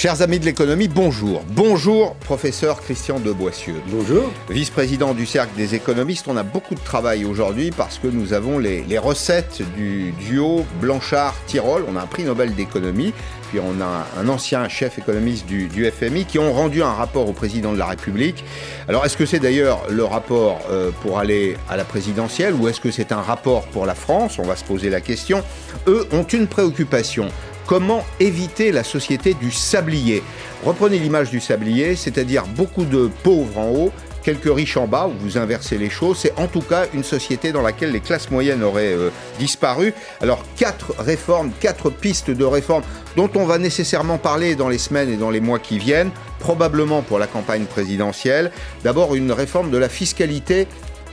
Chers amis de l'économie, bonjour. Bonjour, professeur Christian de Boissieu. Bonjour. Vice-président du Cercle des économistes, on a beaucoup de travail aujourd'hui parce que nous avons les, recettes du duo Blanchard-Tirol. On a un prix Nobel d'économie, puis on a un ancien chef économiste du, FMI qui ont rendu un rapport au président de la République. Alors, est-ce que c'est d'ailleurs le rapport euh, pour aller à la présidentielle ou est-ce que c'est un rapport pour la France? On va se poser la question. Eux ont une préoccupation Comment éviter la société du sablier? Reprenez l'image du sablier, c'est-à-dire beaucoup de pauvres en haut, quelques riches en bas, où vous inversez les choses. C'est en tout cas une société dans laquelle les classes moyennes auraient euh, disparu. Alors quatre réformes, quatre pistes de réformes dont on va nécessairement parler dans les semaines et dans les mois qui viennent, probablement pour la campagne présidentielle. D'abord une réforme de la fiscalité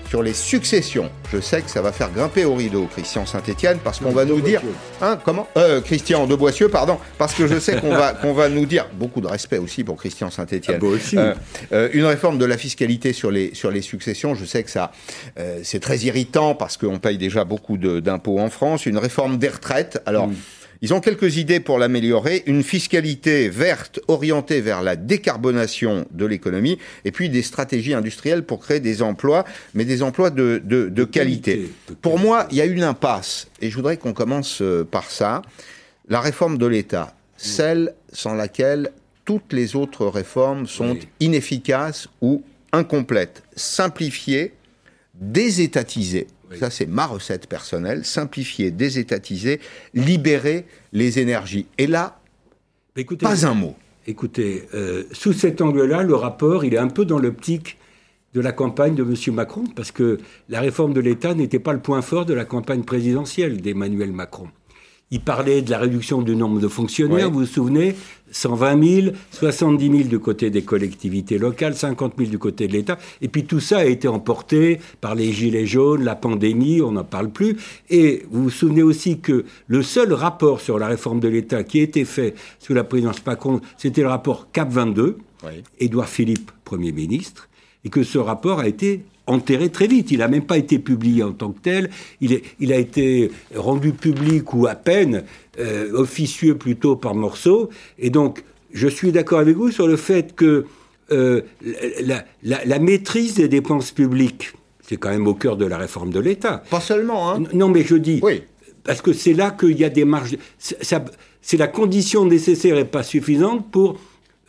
sur les successions. Je sais que ça va faire grimper au rideau Christian Saint-Etienne parce qu'on va nous dire... Hein, comment? Euh, Christian de Boissieu, pardon. Parce que je sais qu'on va, qu'on va nous dire... Beaucoup de respect aussi pour Christian Saint-Etienne. Ah, aussi. Euh, euh, une réforme de la fiscalité sur les, sur les successions. Je sais que ça, euh, c'est très irritant parce qu'on paye déjà beaucoup d'impôts en France. Une réforme des retraites. Alors... Mm. Ils ont quelques idées pour l'améliorer, une fiscalité verte orientée vers la décarbonation de l'économie, et puis des stratégies industrielles pour créer des emplois, mais des emplois de, de, qualité. Pour moi, il y a une impasse, et je voudrais qu'on commence euh, par ça. La réforme de l'État, celle sans laquelle toutes les autres réformes sont inefficaces ou incomplètes. Simplifier, désétatiser, ça, c'est ma recette personnelle. Simplifier, désétatiser, libérer les énergies. Et là, pas un mot. Écoutez, euh, sous cet angle-là, le rapport, il est un peu dans l'optique de la campagne de M. Macron, parce que la réforme de l'État n'était pas le point fort de la campagne présidentielle d'Emmanuel Macron. Il parlait de la réduction du nombre de fonctionnaires, vous vous souvenez 120 000, 70 000 du côté des collectivités locales, 50 000 du côté de l'État. Et puis tout ça a été emporté par les gilets jaunes, la pandémie, on n'en parle plus. Et vous vous souvenez aussi que le seul rapport sur la réforme de l'État qui a été fait sous la présidence Macron, c'était le rapport CAP 22, Édouard Philippe, Premier ministre, et que ce rapport a été enterré très vite. Il n'a même pas été publié en tant que tel. Il, est, il a été rendu public ou à peine, euh, officieux plutôt par morceaux. Et donc, je suis d'accord avec vous sur le fait que euh, la, la, maîtrise des dépenses publiques, c'est quand même au cœur de la réforme de l'État. Pas seulement, hein Non, mais je dis, oui. parce que c'est là qu'il y a des marges. C'est la condition nécessaire et pas suffisante pour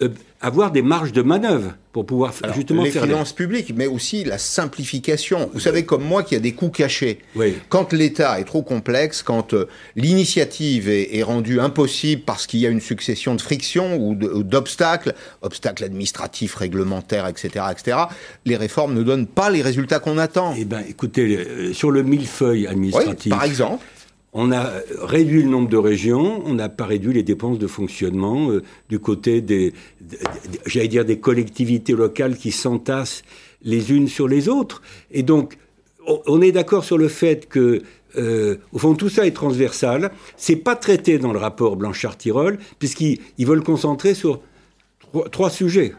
euh, avoir des marges de manœuvre pour pouvoir justement les faire les finances publiques, mais aussi la simplification. Vous savez comme moi qu'il y a des coûts cachés. Quand l'État est trop complexe, quand euh, l'initiative est, rendue impossible parce qu'il y a une succession de frictions ou d'obstacles, obstacles administratifs, réglementaires, etc., etc., les réformes ne donnent pas les résultats qu'on attend. Eh bien, écoutez, euh, sur le millefeuille administratif, par exemple. On a réduit le nombre de régions, on n'a pas réduit les dépenses de fonctionnement euh, du côté des, j'allais dire, des collectivités locales qui s'entassent les unes sur les autres. Et donc, on est d'accord sur le fait que, euh, au fond, tout ça est transversal. C'est pas traité dans le rapport Blanchard-Tirol, puisqu'ils veulent concentrer sur trois, sujets.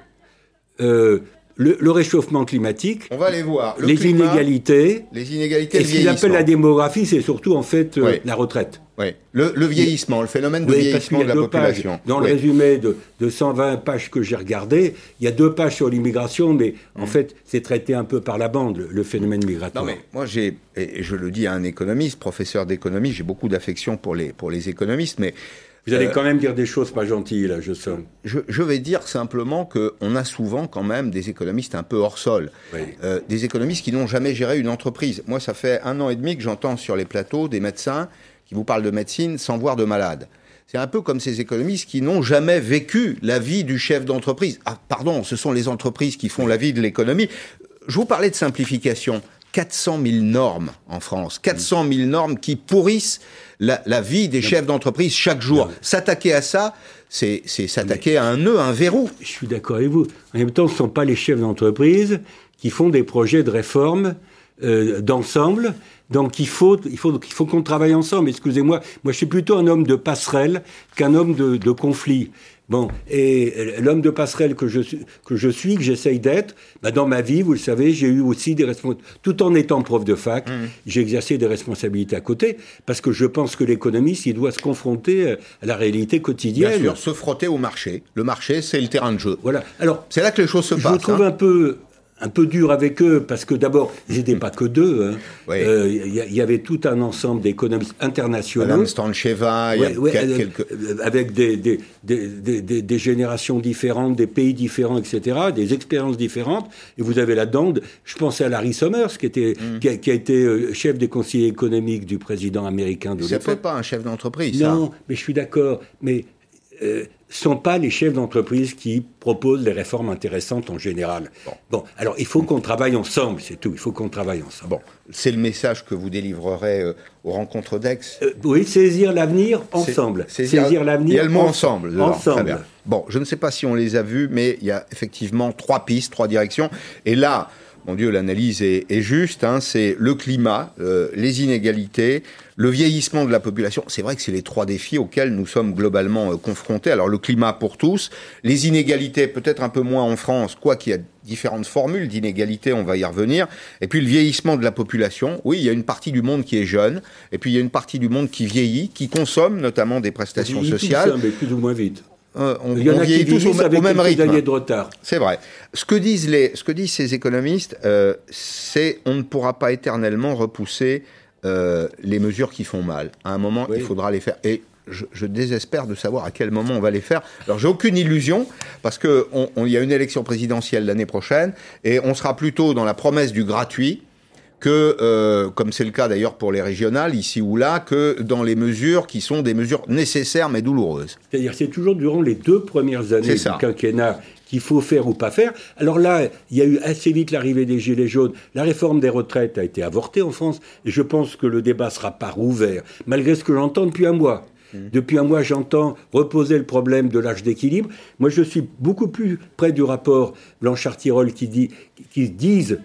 Euh, le, réchauffement climatique. On va les voir. les inégalités. Les inégalités. Et ce qu'ils appellent la démographie, c'est surtout en fait euh, la retraite. Oui. Le, vieillissement, le phénomène de vieillissement de la population. Dans le résumé de, de, 120 pages que j'ai regardé, il y a deux pages sur l'immigration, mais en mm. fait, c'est traité un peu par la bande, le, phénomène migratoire. Non, mais moi, j'ai, et je le dis à un économiste, professeur d'économie, j'ai beaucoup d'affection pour les, pour les économistes, mais vous allez euh, quand même dire des choses pas gentilles, là, je sens. Je, vais dire simplement qu'on a souvent quand même des économistes un peu hors sol. Euh, des économistes qui n'ont jamais géré une entreprise. Moi, ça fait un an et demi que j'entends sur les plateaux des médecins qui vous parlent de médecine sans voir de malades. C'est un peu comme ces économistes qui n'ont jamais vécu la vie du chef d'entreprise. Ah, pardon, ce sont les entreprises qui font la vie de l'économie. Je vous parlais de simplification. 400 000 normes en France, 400 000 normes qui pourrissent la, vie des chefs d'entreprise chaque jour. S'attaquer à ça, c'est s'attaquer à un nœud, un verrou. Je suis d'accord avec vous. En même temps, ce ne sont pas les chefs d'entreprise qui font des projets de réforme euh, d'ensemble Donc il faut, il faut, il faut qu'on travaille ensemble. Excusez-moi, moi je suis plutôt un homme de passerelle qu'un homme de, de conflit. Bon, et l'homme de passerelle que je, que je suis, que j'essaye d'être, bah dans ma vie, vous le savez, j'ai eu aussi des responsabilités. Tout en étant prof de fac, mmh. j'ai exercé des responsabilités à côté, parce que je pense que l'économiste, il doit se confronter à la réalité quotidienne. Bien sûr, se frotter au marché. Le marché, c'est le terrain de jeu. Voilà. Alors, c'est là que les choses se passent. Je trouve hein. un peu un peu dur avec eux, parce que d'abord, ils n'étaient pas que deux. Il hein. euh, y, avait tout un ensemble d'économistes internationaux. Madame Stancheva, il y a euh, quelques... Avec des, des, des, des, générations différentes, des pays différents, etc., des expériences différentes. Et vous avez là-dedans, je pensais à Larry Summers, qui, était, mm. qui, a, été euh, chef des conseillers économiques du président américain de l'époque. Ça fait pas un chef d'entreprise, Non, mais je suis d'accord. Mais sont pas les chefs d'entreprise qui proposent les réformes intéressantes en général. Bon, alors il faut qu'on travaille ensemble, c'est tout. Il faut qu'on travaille ensemble. Bon, c'est le message que vous délivrerez euh, aux rencontres d'Aix. Euh, oui, saisir l'avenir ensemble. Saisir, l'avenir. Il y a le mot ensemble. ensemble. Bon, je ne sais pas si on les a vus, mais il y a effectivement trois pistes, trois directions. Et là, mon Dieu, l'analyse est, juste, hein, c'est le climat, euh, les inégalités, le vieillissement de la population. C'est vrai que c'est les trois défis auxquels nous sommes globalement euh, confrontés. Alors le climat pour tous, les inégalités peut-être un peu moins en France, quoi qu'il y a différentes formules d'inégalités, on va y revenir. Et puis le vieillissement de la population. Oui, il y a une partie du monde qui est jeune, et puis il y a une partie du monde qui vieillit, qui consomme notamment des prestations sociales. mais plus ou moins vite. Euh, on, Il y en a qui tous au, avec même rythme. de retard. C'est vrai. Ce que disent les, ce que disent ces économistes, euh, c'est on ne pourra pas éternellement repousser euh, les mesures qui font mal. À un moment, il faudra les faire. Et je, je, désespère de savoir à quel moment on va les faire. Alors j'ai aucune illusion parce que on, on, y a une élection présidentielle l'année prochaine et on sera plutôt dans la promesse du gratuit que, euh, comme c'est le cas d'ailleurs pour les régionales, ici ou là, que dans les mesures qui sont des mesures nécessaires mais douloureuses. C'est-à-dire c'est toujours durant les deux premières années du quinquennat qu'il faut faire ou pas faire. Alors là, il y a eu assez vite l'arrivée des Gilets jaunes. La réforme des retraites a été avortée en France et je pense que le débat sera pas rouvert, malgré ce que j'entends depuis un mois. Mmh. Depuis un mois, j'entends reposer le problème de l'âge d'équilibre. Moi, je suis beaucoup plus près du rapport Blanchard-Tirol qui, dit, qui disent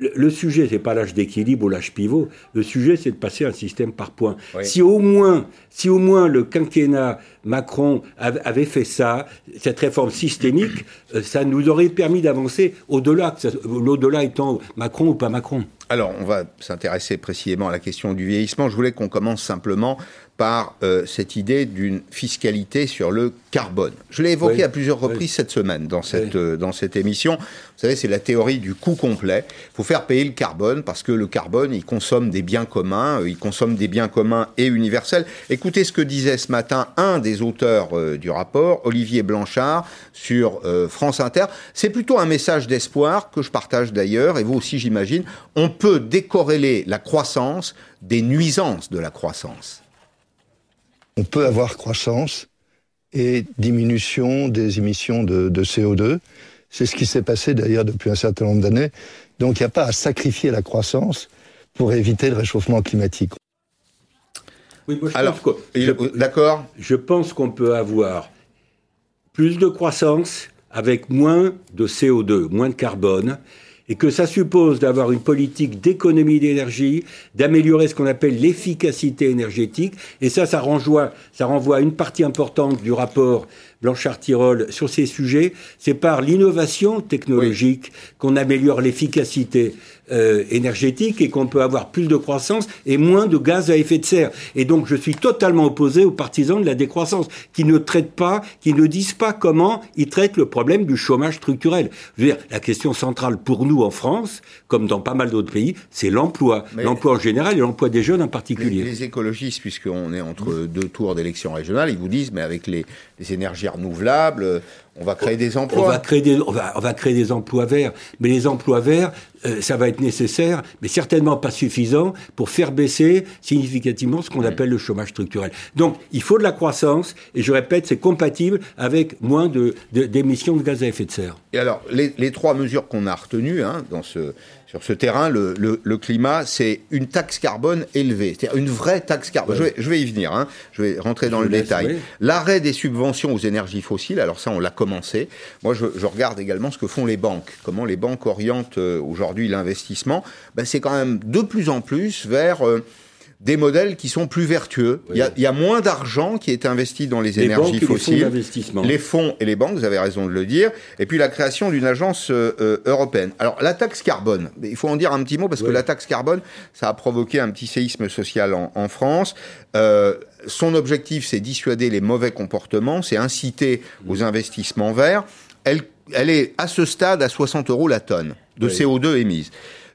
le sujet, c'est pas l'âge d'équilibre ou l'âge pivot. Le sujet, c'est de passer un système par points. Si au moins, si au moins le quinquennat Macron avait fait ça, cette réforme systémique, euh, ça nous aurait permis d'avancer au-delà, l'au-delà étant Macron ou pas Macron. Alors, on va s'intéresser précisément à la question du vieillissement. Je voulais qu'on commence simplement par euh, cette idée d'une fiscalité sur le carbone. Je l'ai évoqué à plusieurs reprises cette semaine dans cette, euh, dans cette émission. Vous savez, c'est la théorie du coût complet. Il faut faire payer le carbone parce que le carbone, il consomme des biens communs, euh, il consomme des biens communs et universels. Écoutez ce que disait ce matin un des auteurs du rapport, Olivier Blanchard, sur France Inter. C'est plutôt un message d'espoir que je partage d'ailleurs, et vous aussi j'imagine. On peut décorréler la croissance des nuisances de la croissance on peut avoir croissance et diminution des émissions de, CO2. C'est ce qui s'est passé d'ailleurs depuis un certain nombre d'années. Donc il n'y a pas à sacrifier la croissance pour éviter le réchauffement climatique. Oui, Alors, d'accord. Je pense qu'on peut avoir plus de croissance avec moins de CO2, moins de carbone, et que ça suppose d'avoir une politique d'économie d'énergie, d'améliorer ce qu'on appelle l'efficacité énergétique, et ça, ça renvoie, ça renvoie à une partie importante du rapport Blanchard-Tirol sur ces sujets, c'est par l'innovation technologique qu'on améliore l'efficacité euh, énergétique et qu'on peut avoir plus de croissance et moins de gaz à effet de serre. Et donc je suis totalement opposé aux partisans de la décroissance, qui ne traitent pas, qui ne disent pas comment ils traitent le problème du chômage structurel. Je veux dire, la question centrale pour nous en France, comme dans pas mal d'autres pays, c'est l'emploi. L'emploi en général et l'emploi des jeunes en particulier. Les, les écologistes, puisqu'on est entre deux tours d'élections régionales, ils vous disent, mais avec les, les énergies renouvelables, on va créer des emplois. On va créer des, on va, on va créer des emplois verts. Mais les emplois verts, euh, ça va être nécessaire, mais certainement pas suffisant pour faire baisser significativement ce qu'on appelle le chômage structurel. Donc, il faut de la croissance, et je répète, c'est compatible avec moins d'émissions de, de, gaz à effet de serre. Et alors, les, les trois mesures qu'on a retenues hein, dans ce, sur ce terrain, le, le, climat, c'est une taxe carbone élevée, c'est-à-dire une vraie taxe carbone. Je, vais, y venir, hein. je vais rentrer dans le détail. L'arrêt des subventions aux énergies fossiles, alors ça, on l'a commencé. Moi, je, regarde également ce que font les banques, comment les banques orientent euh, aujourd'hui l'investissement. Ben, c'est quand même de plus en plus vers des modèles qui sont plus vertueux. Il, y a, moins d'argent qui est investi dans les, énergies fossiles. Les fonds, et les banques, vous avez raison de le dire. Et puis la création d'une agence euh, euh, européenne. Alors la taxe carbone, il faut en dire un petit mot parce que la taxe carbone, ça a provoqué un petit séisme social en, France. Euh, son objectif, c'est dissuader les mauvais comportements, c'est inciter aux investissements verts. Elle, elle est à ce stade à 60 euros la tonne de CO2 émise.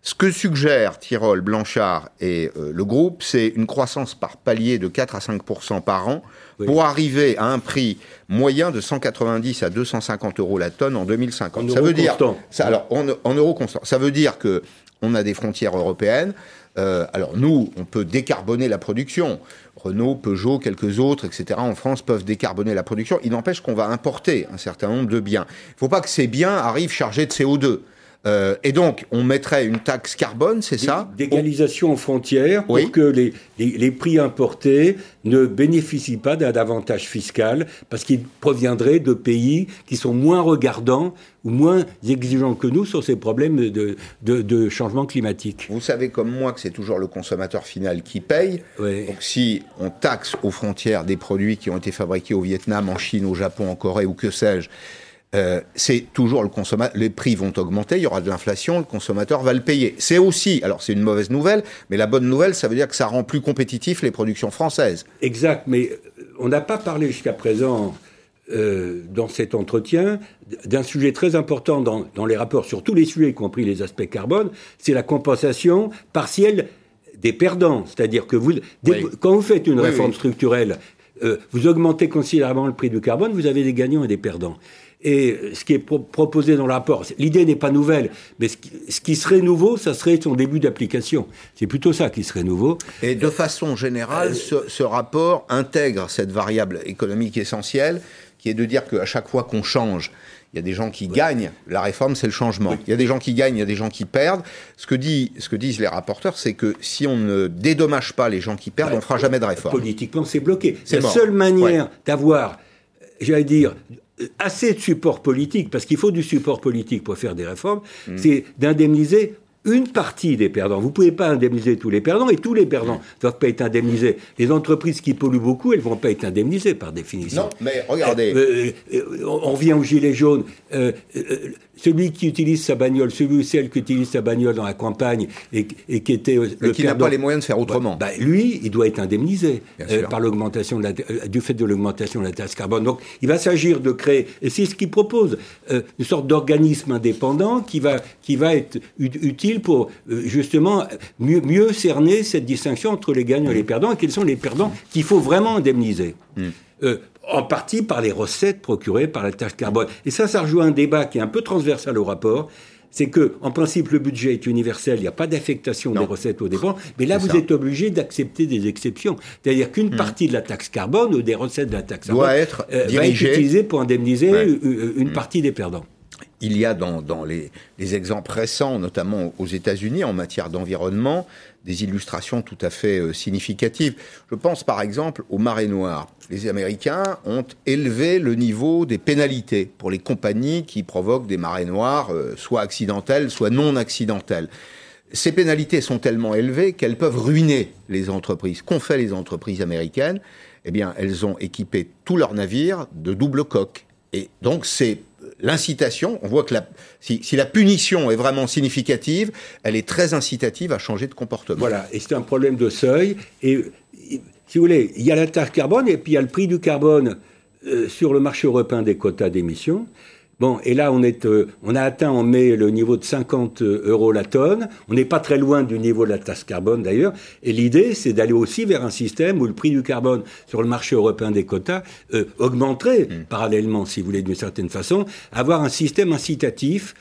Ce que suggèrent Tyrol, Blanchard et euh, le groupe, c'est une croissance par palier de 4 à 5% par an pour arriver à un prix moyen de 190 à 250 euros la tonne en 2050. ça veut dire, ça, alors en, en euros constants, ça veut dire que on a des frontières européennes. Euh, alors nous, on peut décarboner la production. Renault, Peugeot, quelques autres, etc. en France peuvent décarboner la production. Il n'empêche qu'on va importer un certain nombre de biens. Il ne faut pas que ces biens arrivent chargés de CO2. Euh, et donc, on mettrait une taxe carbone, c'est ça? D'égalisation aux frontières pour que les, les, prix importés ne bénéficient pas d'un avantage fiscal parce qu'ils proviendraient de pays qui sont moins regardants ou moins exigeants que nous sur ces problèmes de, de, de changement climatique. Vous savez comme moi que c'est toujours le consommateur final qui paye. Donc si on taxe aux frontières des produits qui ont été fabriqués au Vietnam, en Chine, au Japon, en Corée ou que sais-je, euh, c'est toujours le consommateur. Les prix vont augmenter, il y aura de l'inflation, le consommateur va le payer. C'est aussi, alors c'est une mauvaise nouvelle, mais la bonne nouvelle, ça veut dire que ça rend plus compétitif les productions françaises. Exact, mais on n'a pas parlé jusqu'à présent euh, dans cet entretien d'un sujet très important dans, dans, les rapports sur tous les sujets, y compris les aspects carbone, c'est la compensation partielle des perdants. C'est-à-dire que vous, quand vous faites une réforme structurelle, euh, vous augmentez considérablement le prix du carbone, vous avez des gagnants et des perdants. Et ce qui est proposé dans le rapport, l'idée n'est pas nouvelle, mais ce qui, serait nouveau, ça serait son début d'application. C'est plutôt ça qui serait nouveau. Et de façon générale, euh, ce, rapport intègre cette variable économique essentielle, qui est de dire qu'à chaque fois qu'on change, il y a des gens qui gagnent. La réforme, c'est le changement. Il y a des gens qui gagnent, il y a des gens qui perdent. Ce que, dit, ce que disent les rapporteurs, c'est que si on ne dédommage pas les gens qui perdent, on ne fera jamais de réforme. Politiquement, c'est bloqué. C'est la seule manière d'avoir, j'allais dire, assez de support politique, parce qu'il faut du support politique pour faire des réformes, mm. c'est d'indemniser une partie des perdants. Vous ne pouvez pas indemniser tous les perdants et tous les perdants ne doivent pas être indemnisés. Les entreprises qui polluent beaucoup, elles ne vont pas être indemnisées par définition. Non, mais regardez. Euh, euh, euh, on revient aux gilets jaunes celui qui utilise sa bagnole, celui ou celle qui utilise sa bagnole dans la campagne et, qui était euh, le qui n'a pas les moyens de faire autrement. Bah, lui, il doit être indemnisé euh, par l'augmentation euh, du fait de l'augmentation de la taxe carbone. Donc, il va s'agir de créer, et c'est ce qu'il propose, une sorte d'organisme indépendant qui va qui va être utile pour justement mieux, mieux cerner cette distinction entre les gagnants et les perdants et quels sont les perdants qu'il faut vraiment indemniser. Mm en partie par les recettes procurées par la taxe carbone. Et ça, ça rejoint un débat qui est un peu transversal au rapport. C'est que, en principe, le budget est universel, il n'y a pas d'affectation des recettes aux dépenses, mais là, vous êtes obligé d'accepter des exceptions. C'est-à-dire qu'une hmm. partie de la taxe carbone ou des recettes de la taxe carbone doit être, euh, va être utilisée pour indemniser une hmm. partie des perdants il y a dans, les, exemples récents, notamment aux États-Unis, en matière d'environnement, des illustrations tout à fait euh, significatives. Je pense par exemple aux marées noires. Les Américains ont élevé le niveau des pénalités pour les compagnies qui provoquent des marées noires, euh, soit accidentelles, soit non accidentelles. Ces pénalités sont tellement élevées qu'elles peuvent ruiner les entreprises. Qu'ont fait les entreprises américaines? Eh bien, elles ont équipé tous leurs navires de double coque. Et donc, c'est l'incitation, on voit que si, la punition est vraiment significative, elle est très incitative à changer de comportement. Voilà, et c'est un problème de seuil. Et si vous voulez, il y a la taxe carbone et puis il y a le prix du carbone euh, sur le marché européen des quotas d'émissions. Bon, et là, on, est, euh, on a atteint en mai le niveau de 50 euh, euros la tonne. On n'est pas très loin du niveau de la taxe carbone d'ailleurs. Et l'idée, c'est d'aller aussi vers un système où le prix du carbone sur le marché européen des quotas euh, augmenterait mmh. parallèlement, si vous voulez, d'une certaine façon. Avoir un système incitatif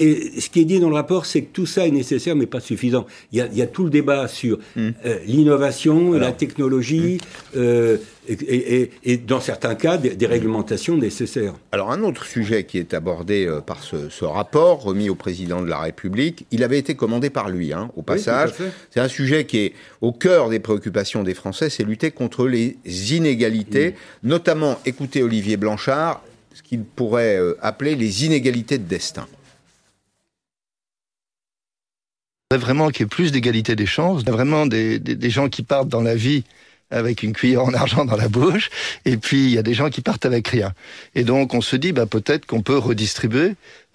et ce qui est dit dans le rapport, c'est que tout ça est nécessaire, mais pas suffisant. Il y a, tout le débat sur hmm. euh, l'innovation, la technologie, hmm. euh, et, dans certains cas, des, réglementations nécessaires. Alors, un autre sujet qui est abordé euh, par ce, rapport, remis au président de la République, il avait été commandé par lui, hein, au passage. c'est un sujet qui est au cœur des préoccupations des Français, c'est lutter contre les inégalités, notamment, écoutez Olivier Blanchard, ce qu'il pourrait appeler les inégalités de destin. Vraiment qu'il y ait plus d'égalité des chances, vraiment des, des, gens qui partent dans la vie avec une cuillère en argent dans la bouche, et puis il y a des gens qui partent avec rien. Et donc on se dit, bah, peut-être qu'on peut redistribuer,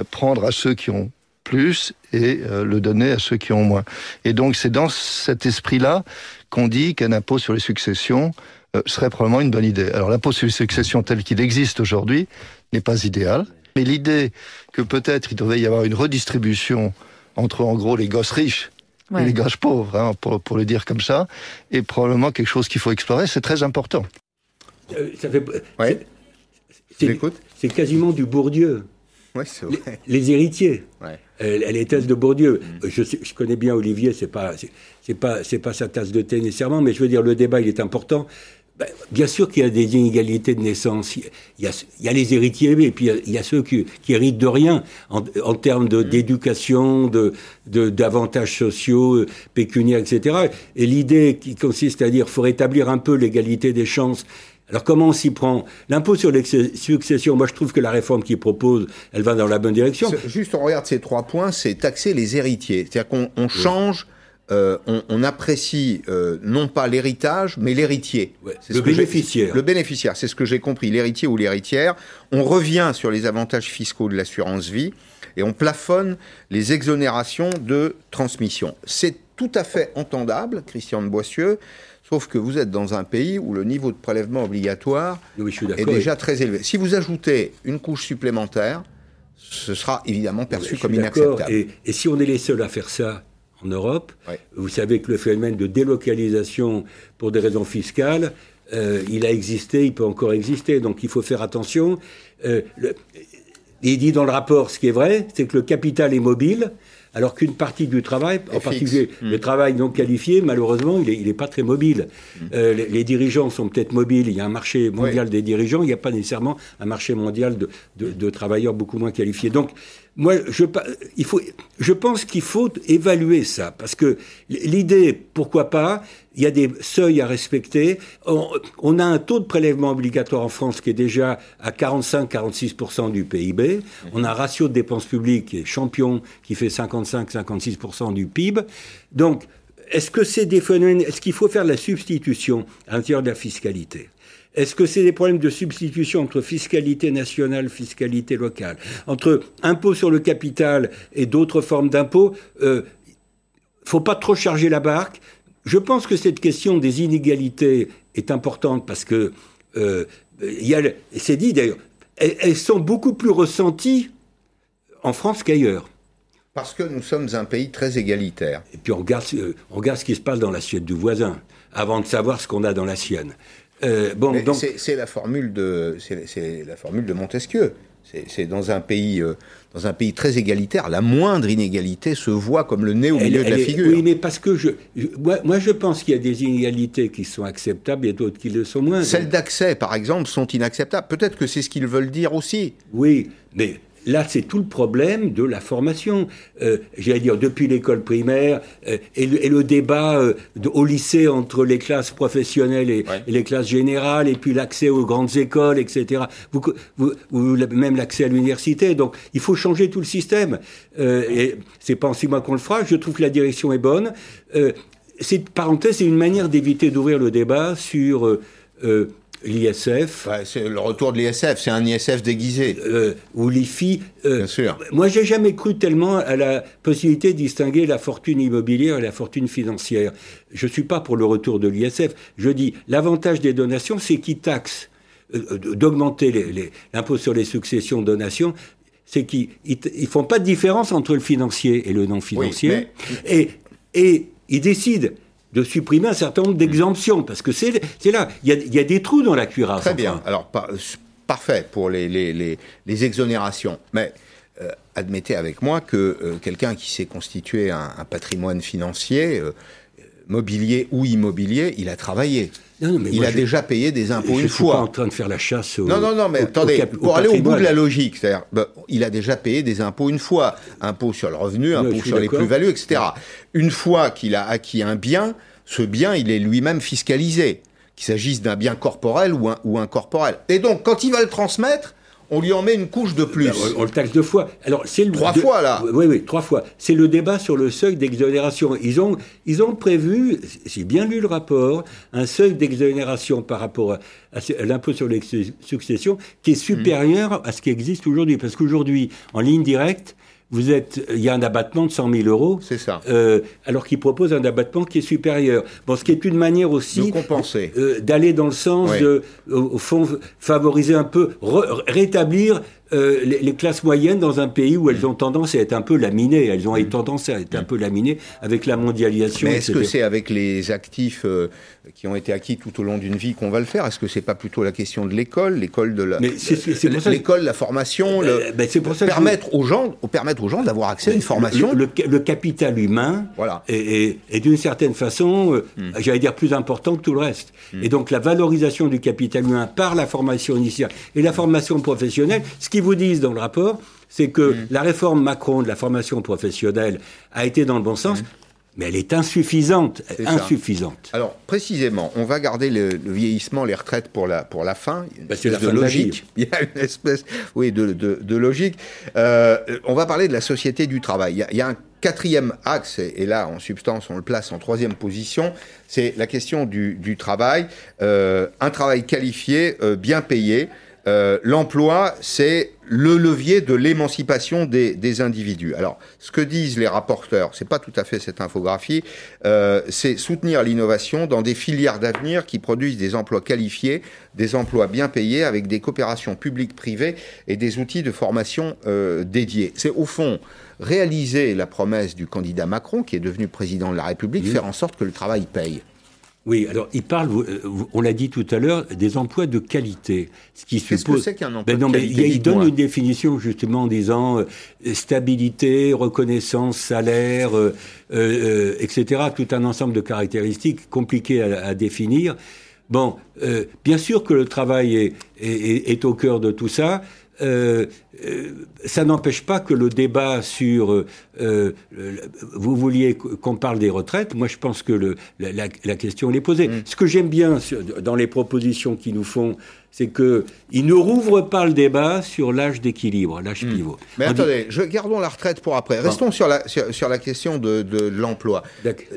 prendre à ceux qui ont plus et euh, le donner à ceux qui ont moins. Et donc c'est dans cet esprit-là qu'on dit qu'un impôt sur les successions euh, serait probablement une bonne idée. Alors l'impôt sur les successions tel qu'il existe aujourd'hui n'est pas idéal, mais l'idée que peut-être il devait y avoir une redistribution entre en gros les gosses riches et les gosses pauvres, hein, pour, pour, le dire comme ça, est probablement quelque chose qu'il faut explorer, c'est très important. Euh, ça fait... C'est quasiment du Bourdieu. Ouais, vrai. Les, héritiers. Ouais. Euh, les thèses de Bourdieu. Mm. Je, je, connais bien Olivier, c'est pas, c'est pas, c'est pas sa tasse de thé nécessairement, mais je veux dire le débat il est important. Ben, bien sûr qu'il y a des inégalités de naissance. Il y a, il y a les héritiés, et puis il y a, ceux qui, qui, héritent de rien en, en termes mm. d'éducation, de, d'avantages de, sociaux, euh, pécuniaires, etc. Et l'idée qui consiste à dire qu'il faut rétablir un peu l'égalité des chances. Alors comment on s'y prend? L'impôt sur les successions, moi je trouve que la réforme qu'il propose, elle va dans la bonne direction. Juste on regarde ces trois points, c'est taxer les héritiers. C'est-à-dire qu'on change euh, on, apprécie euh, non pas l'héritage, mais l'héritier. le bénéficiaire. Le bénéficiaire, c'est ce que j'ai compris, l'héritier ou l'héritière. On revient sur les avantages fiscaux de l'assurance vie et on plafonne les exonérations de transmission. C'est tout à fait entendable, Christian de Boissieu, sauf que vous êtes dans un pays où le niveau de prélèvement obligatoire est déjà très élevé. Si vous ajoutez une couche supplémentaire, ce sera évidemment perçu comme inacceptable. et si on est les seuls à faire ça, en Europe. Vous savez que le phénomène de délocalisation pour des raisons fiscales, euh, il a existé, il peut encore exister, donc il faut faire attention. Euh, il dit dans le rapport, ce qui est vrai, c'est que le capital est mobile, alors qu'une partie du travail, en particulier mm. le travail non qualifié, malheureusement, il n'est pas très mobile. Mm. Euh, les, dirigeants sont peut-être mobiles, il y a un marché mondial des dirigeants, il n'y a pas nécessairement un marché mondial de, de travailleurs beaucoup moins qualifiés. Donc, moi, je, il faut, je pense qu'il faut évaluer ça, parce que l'idée, pourquoi pas, il y a des seuils à respecter. On, a un taux de prélèvement obligatoire en France qui est déjà à 45-46% du PIB. On a un ratio de dépenses publiques qui est champion, qui fait 55-56% du PIB. Donc, est-ce que c'est des phénomènes, est-ce qu'il faut faire de la substitution à l'intérieur de la fiscalité? Est-ce que c'est des problèmes de substitution entre fiscalité nationale, fiscalité locale, entre impôt sur le capital et d'autres formes d'impôts euh, faut pas trop charger la barque? Je pense que cette question des inégalités est importante parce que euh, c'est dit d'ailleurs, elles, sont beaucoup plus ressenties en France qu'ailleurs. Parce que nous sommes un pays très égalitaire. Et puis on regarde, euh, on regarde ce qui se passe dans l'assiette du voisin avant de savoir ce qu'on a dans la sienne. Euh, bon, donc... c'est la formule de c'est la formule de Montesquieu. C'est dans un pays euh, dans un pays très égalitaire, la moindre inégalité se voit comme le nez au milieu de la figure. Oui, mais parce que je, moi, je pense qu'il y a des inégalités qui sont acceptables et d'autres qui le sont moins. Celles d'accès, par exemple, sont inacceptables. Peut-être que c'est ce qu'ils veulent dire aussi. Oui, mais Là, c'est tout le problème de la formation. Euh, J'allais dire, depuis l'école primaire euh, et, le, débat euh, au lycée entre les classes professionnelles et, les classes générales, et puis l'accès aux grandes écoles, etc. Vous, vous, même l'accès à l'université. Donc, il faut changer tout le système. Et c'est pas en six mois qu'on le fera. Je trouve que la direction est bonne. Cette parenthèse, c'est une manière d'éviter d'ouvrir le débat sur l'ISF. c'est le retour de l'ISF, c'est un ISF déguisé. Euh, ou l'IFI. Euh, Bien sûr. Moi, j'ai jamais cru tellement à la possibilité de distinguer la fortune immobilière et la fortune financière. Je suis pas pour le retour de l'ISF. Je dis, l'avantage des donations, c'est qu'ils taxent, euh, d'augmenter l'impôt sur les successions donations, c'est qu'ils ne font pas de différence entre le financier et le non financier. Et, et ils décident de supprimer un certain nombre d'exemptions, parce que c'est là, il y a, des trous dans la cuirasse. Très bien, alors parfait pour les, les, exonérations, mais euh, admettez avec moi que euh, quelqu'un qui s'est constitué un, patrimoine financier, euh, mobilier ou immobilier, il a travaillé. Il a déjà payé des impôts une fois. Je suis pas en train de faire la chasse au, Non, non, non, mais attendez, pour aller au bout de la logique, c'est-à-dire, ben, il a déjà payé des impôts une fois. Impôts sur le revenu, impôts sur les plus-values, etc. Une fois qu'il a acquis un bien, ce bien, il est lui-même fiscalisé, qu'il s'agisse d'un bien corporel ou, un, ou incorporel. Et donc, quand il va le transmettre, on lui en met une couche de plus. Ben, on, le taxe deux fois. Alors, c'est trois fois là. Oui, oui, trois fois. C'est le débat sur le seuil d'exonération. Ils ont, ils ont prévu, j'ai bien lu le rapport, un seuil d'exonération par rapport à, l'impôt sur les successions qui est supérieur à ce qui existe aujourd'hui. Parce qu'aujourd'hui, en ligne directe, vous êtes, il y a un abattement de 100 000 euros. C'est ça. Euh, alors qu'il propose un abattement qui est supérieur. Bon, ce qui est une manière aussi. compenser. Euh, d'aller dans le sens de, au, fond, favoriser un peu, rétablir euh, les, classes moyennes dans un pays où elles mm. ont tendance à être un peu laminées, elles ont mm. tendance à être un mm. peu laminées avec la mondialisation. Mais est-ce que c'est avec les actifs euh, qui ont été acquis tout au long d'une vie qu'on va le faire? Est-ce que c'est pas plutôt la question de l'école, l'école de la, l'école, la formation, le, euh, ben, pour ça permettre aux gens, permettre aux gens d'avoir accès à une formation. Le, capital humain voilà. est, d'une certaine façon, j'allais dire plus important que tout le reste. Et donc la valorisation du capital humain par la formation initiale et la formation professionnelle, ce qui vous disent dans le rapport, c'est que mm. la réforme Macron de la formation professionnelle a été dans le bon sens. Mm. Mais elle est insuffisante, insuffisante. Alors précisément, on va garder le, vieillissement, les retraites pour la pour la fin. Il y a une bah, espèce de logique. Il y a une espèce, oui, de, de, logique. Euh, on va parler de la société du travail. Il y a, un quatrième axe, et là, en substance, on le place en troisième position, c'est la question du, du travail. Euh, un travail qualifié, euh, bien payé. Euh, l'emploi, c'est le levier de l'émancipation des, individus. Alors, ce que disent les rapporteurs, c'est pas tout à fait cette infographie, euh, c'est soutenir l'innovation dans des filières d'avenir qui produisent des emplois qualifiés, des emplois bien payés, avec des coopérations publiques-privées et des outils de formation euh, dédiés. C'est au fond réaliser la promesse du candidat Macron, qui est devenu président de la République, faire en sorte que le travail paye. Oui, alors il parle, euh, on l'a dit tout à l'heure, des emplois de qualité. Ce qui Qu'est-ce que c'est qu'un emploi ben de qualité Il, donne une définition justement en disant euh, stabilité, reconnaissance, salaire, euh, etc. Tout un ensemble de caractéristiques compliquées à, définir. Bon, bien sûr que le travail est, est, est, au cœur de tout ça. Euh, euh, ça n'empêche pas que le débat sur euh, vous vouliez qu'on parle des retraites, moi je pense que le, la, question est posée. Mm. Ce que j'aime bien dans les propositions qu'ils nous font, c'est qu'ils ne rouvrent pas le débat sur l'âge d'équilibre, l'âge mm. pivot. Mais attendez, je, gardons la retraite pour après. Restons sur, la, sur, la question de, de l'emploi.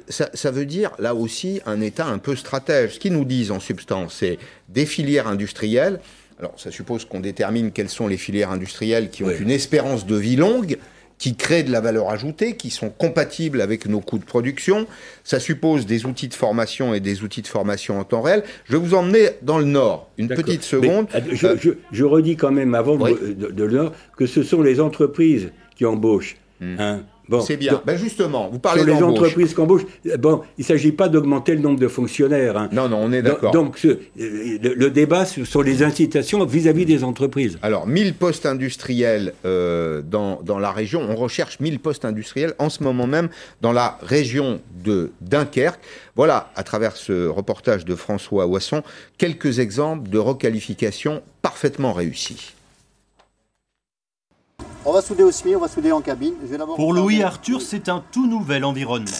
Ça, ça, veut dire, là aussi, un État un peu stratège. Ce qu'ils nous disent en substance, c'est des filières industrielles alors, ça suppose qu'on détermine quelles sont les filières industrielles qui ont une espérance de vie longue, qui créent de la valeur ajoutée, qui sont compatibles avec nos coûts de production. Ça suppose des outils de formation et des outils de formation en temps réel. Je vais vous emmener dans le Nord. Une petite seconde. Euh, je, redis quand même avant de, de, le Nord que ce sont les entreprises qui embauchent. Hmm. Hein, c'est bien. ben justement, vous parlez sur les entreprises qui embauchent. Bon, il ne s'agit pas d'augmenter le nombre de fonctionnaires. Hein. Non, non, on est d'accord. Donc, le, débat sur les incitations vis-à-vis des entreprises. Alors, 1000 postes industriels euh, dans, dans, la région. On recherche 1000 postes industriels en ce moment même dans la région de Dunkerque. Voilà, à travers ce reportage de François Wasson, quelques exemples de requalification parfaitement réussis. On va souder au SMI, on va souder en cabine. Pour Louis Arthur, c'est un tout nouvel environnement.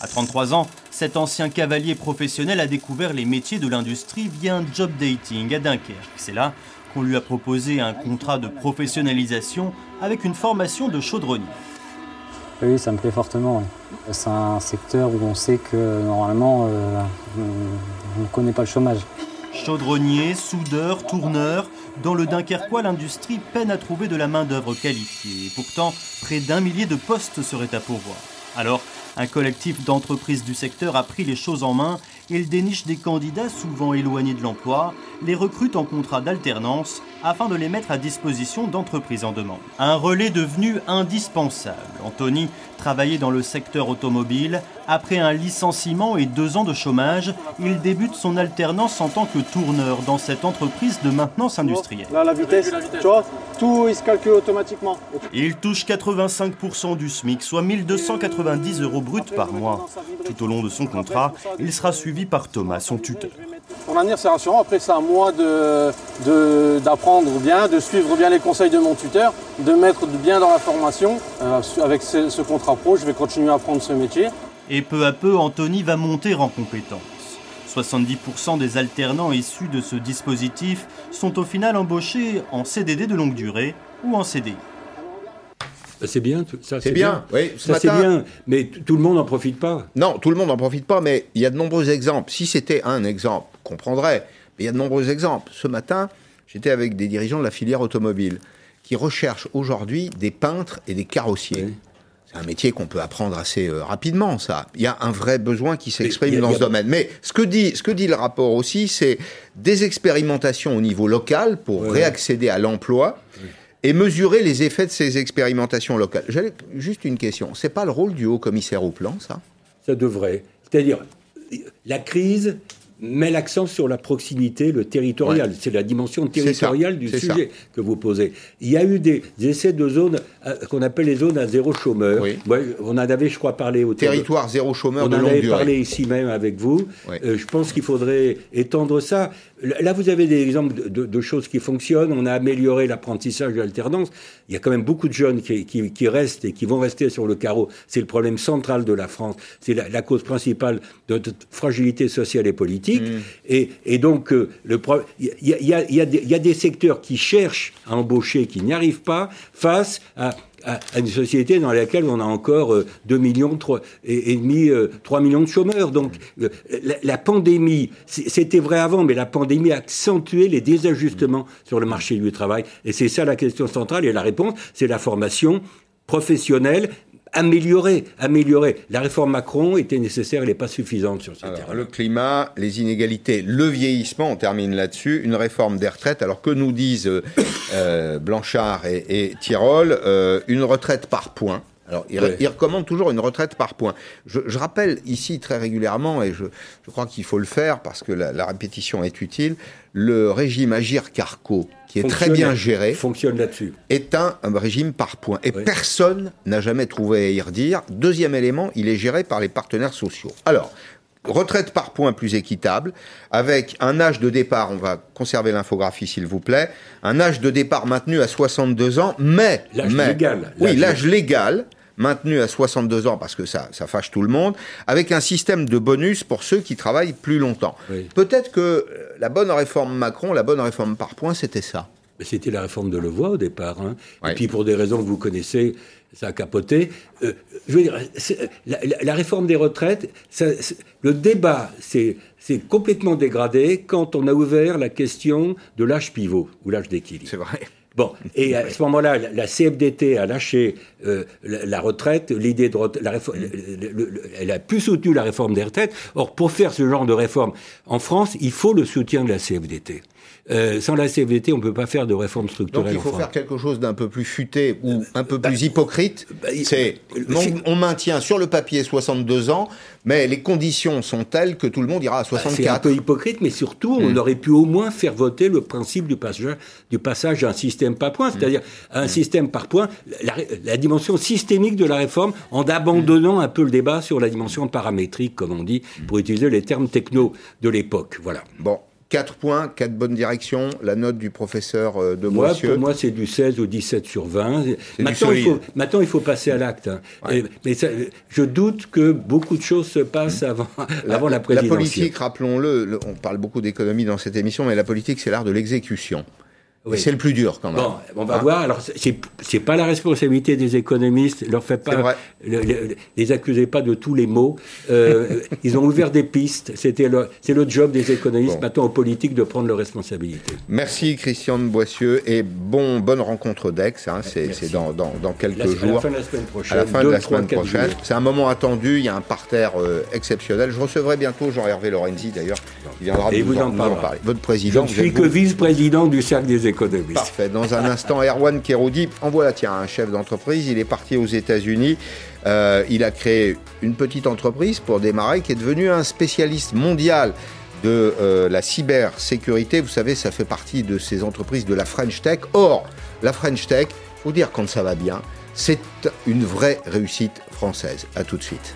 À 33 ans, cet ancien cavalier professionnel a découvert les métiers de l'industrie via un job dating à Dunkerque. C'est là qu'on lui a proposé un contrat de professionnalisation avec une formation de chaudronnier. Oui, ça me plaît fortement. C'est un secteur où on sait que normalement, euh, on ne connaît pas le chômage. Chaudronnier, soudeur, tourneur, dans le Dunkerquois, l'industrie peine à trouver de la main-d'œuvre qualifiée. Et pourtant, près d'un millier de postes seraient à pourvoir. Alors, un collectif d'entreprises du secteur a pris les choses en main il déniche des candidats souvent éloignés de l'emploi, les recrute en contrat d'alternance afin de les mettre à disposition d'entreprises en demande. Un relais devenu indispensable. Anthony travaillait dans le secteur automobile. Après un licenciement et deux ans de chômage, il débute son alternance en tant que tourneur dans cette entreprise de maintenance industrielle. Là, la vitesse, tu vois, tout il se calcule automatiquement. Il touche 85% du SMIC, soit 1290 euros bruts par mois. Tout au long de son contrat, il sera suivi par Thomas, son tuteur. Mon avenir, c'est rassurant. Après, c'est à moi d'apprendre bien, de suivre bien les conseils de mon tuteur, de mettre bien dans la formation. Euh, avec ce, contrat pro, je vais continuer à apprendre ce métier. Et peu à peu, Anthony va monter en compétence. 70% des alternants issus de ce dispositif sont au final embauchés en CDD de longue durée ou en CDI. Bah, c'est bien, ça c'est bien. Oui, ça c'est bien, mais tout le monde n'en profite pas. Non, tout le monde n'en profite pas, mais il y a de nombreux exemples. Si c'était un exemple, on comprendrait. Mais il y a de nombreux exemples. Ce matin, j'étais avec des dirigeants de la filière automobile qui recherchent aujourd'hui des peintres et des carrossiers. C'est un métier qu'on peut apprendre assez euh, rapidement, ça. Il y a un vrai besoin qui s'exprime dans ce domaine. Mais ce que dit, ce que dit le rapport aussi, c'est des expérimentations au niveau local pour réaccéder à l'emploi et mesurer les effets de ces expérimentations locales. J'avais juste une question. C'est pas le rôle du haut commissaire au plan, ça? Ça devrait. C'est-à-dire, la crise met l'accent sur la proximité, le territorial. C'est la dimension territoriale du sujet que vous posez. Il y a eu des, essais de zones euh, qu'on appelle les zones à zéro chômeur. on en avait, je crois, parlé au territoire zéro chômeur on de longue durée. On en avait parlé ici même avec vous. Euh, je pense qu'il faudrait étendre ça. Là, vous avez des exemples de, choses qui fonctionnent. On a amélioré l'apprentissage de l'alternance. Il y a quand même beaucoup de jeunes qui, restent et qui vont rester sur le carreau. C'est le problème central de la France. C'est la, cause principale de notre fragilité sociale et politique. Mmh. Et, donc, euh, il y, a des secteurs qui cherchent à embaucher, qui n'y arrivent pas, face à à, une société dans laquelle on a encore 2 euh, millions 3, et, demi, 3 euh, millions de chômeurs. Donc euh, la, pandémie, c'était vrai avant, mais la pandémie a accentué les désajustements sur le marché du travail. Et c'est ça la question centrale. Et la réponse, c'est la formation professionnelle améliorer, améliorer. La réforme Macron était nécessaire, elle n'est pas suffisante sur ce terrain. Le climat, les inégalités, le vieillissement, on termine là-dessus. Une réforme des retraites. Alors que nous disent euh, Blanchard et, et Tirol, euh, une retraite par point. Alors, il, recommande toujours une retraite par point. Je, rappelle ici très régulièrement, et je, crois qu'il faut le faire parce que la, répétition est utile, le régime Agir-Carco, qui est très bien géré, fonctionne là-dessus. est un, régime par point. Et personne n'a jamais trouvé à y redire. Deuxième élément, il est géré par les partenaires sociaux. Alors, retraite par point plus équitable, avec un âge de départ, on va conserver l'infographie s'il vous plaît, un âge de départ maintenu à 62 ans, mais... L'âge légal. Oui, l'âge légal, maintenu à 62 ans parce que ça, ça fâche tout le monde, avec un système de bonus pour ceux qui travaillent plus longtemps. Peut-être que euh, la bonne réforme Macron, la bonne réforme par points, c'était ça. C'était la réforme de Levoix au départ. Hein. Et puis pour des raisons que vous connaissez, ça a capoté. Euh, je veux dire, la, réforme des retraites, le débat s'est complètement dégradé quand on a ouvert la question de l'âge pivot ou l'âge d'équilibre. C'est vrai. Bon, et à ce moment-là, la CFDT a lâché euh, la, retraite, l'idée de la réforme, elle a plus soutenu la réforme des retraites. Or, pour faire ce genre de réforme en France, il faut le soutien de la CFDT. Euh, sans la CFDT, on ne peut pas faire de réforme structurelle. Donc il faut faire quelque chose d'un peu plus futé ou un peu bah, plus hypocrite. Bah, c'est on, maintient sur le papier 62 ans, mais les conditions sont telles que tout le monde ira à 64. Bah, c'est un peu hypocrite, mais surtout, on hmm. aurait pu au moins faire voter le principe du passage, du passage à un système par point, c'est-à-dire un hmm. système par point, la, dimension systémique de la réforme, en abandonnant un peu le débat sur la dimension paramétrique, comme on dit, pour utiliser les termes techno de l'époque. Voilà. Bon, 4 points, 4 bonnes directions, la note du professeur euh, de moi, Pour moi, c'est du 16 ou 17 sur 20. Maintenant il, faut, maintenant il, faut, passer à l'acte. Hein. mais je doute que beaucoup de choses se passent avant la, avant la présidentielle. La politique, rappelons-le, on parle beaucoup d'économie dans cette émission, mais la politique, c'est l'art de l'exécution. C'est le plus dur quand même. Bon, on va hein voir. Alors, c'est pas la responsabilité des économistes. Leur fait pas, les accusez pas de tous les maux. Euh, ils ont ouvert des pistes. C'était c'est le job des économistes. Maintenant, aux politiques de prendre leurs responsabilités. Merci Christian de Boissieu et bon bonne rencontre d'Aix. Hein, c'est dans, dans, dans, quelques jours. À la fin de la semaine prochaine. À la fin de la semaine prochaine. C'est un moment attendu. Il y a un parterre euh, exceptionnel. Je recevrai bientôt Jean-Hervé Lorenzi d'ailleurs. Il viendra et vous, en, parler. Votre président. Je ne suis que vice-président du cercle des économistes. Parfait. Dans un instant, Erwan Kerodi, en voilà, tiens, un chef d'entreprise. Il est parti aux États-Unis. Euh, il a créé une petite entreprise pour démarrer qui est devenu un spécialiste mondial de euh, la cybersécurité. Vous savez, ça fait partie de ces entreprises de la French Tech. Or, la French Tech, faut dire quand ça va bien, c'est une vraie réussite française. À tout de suite.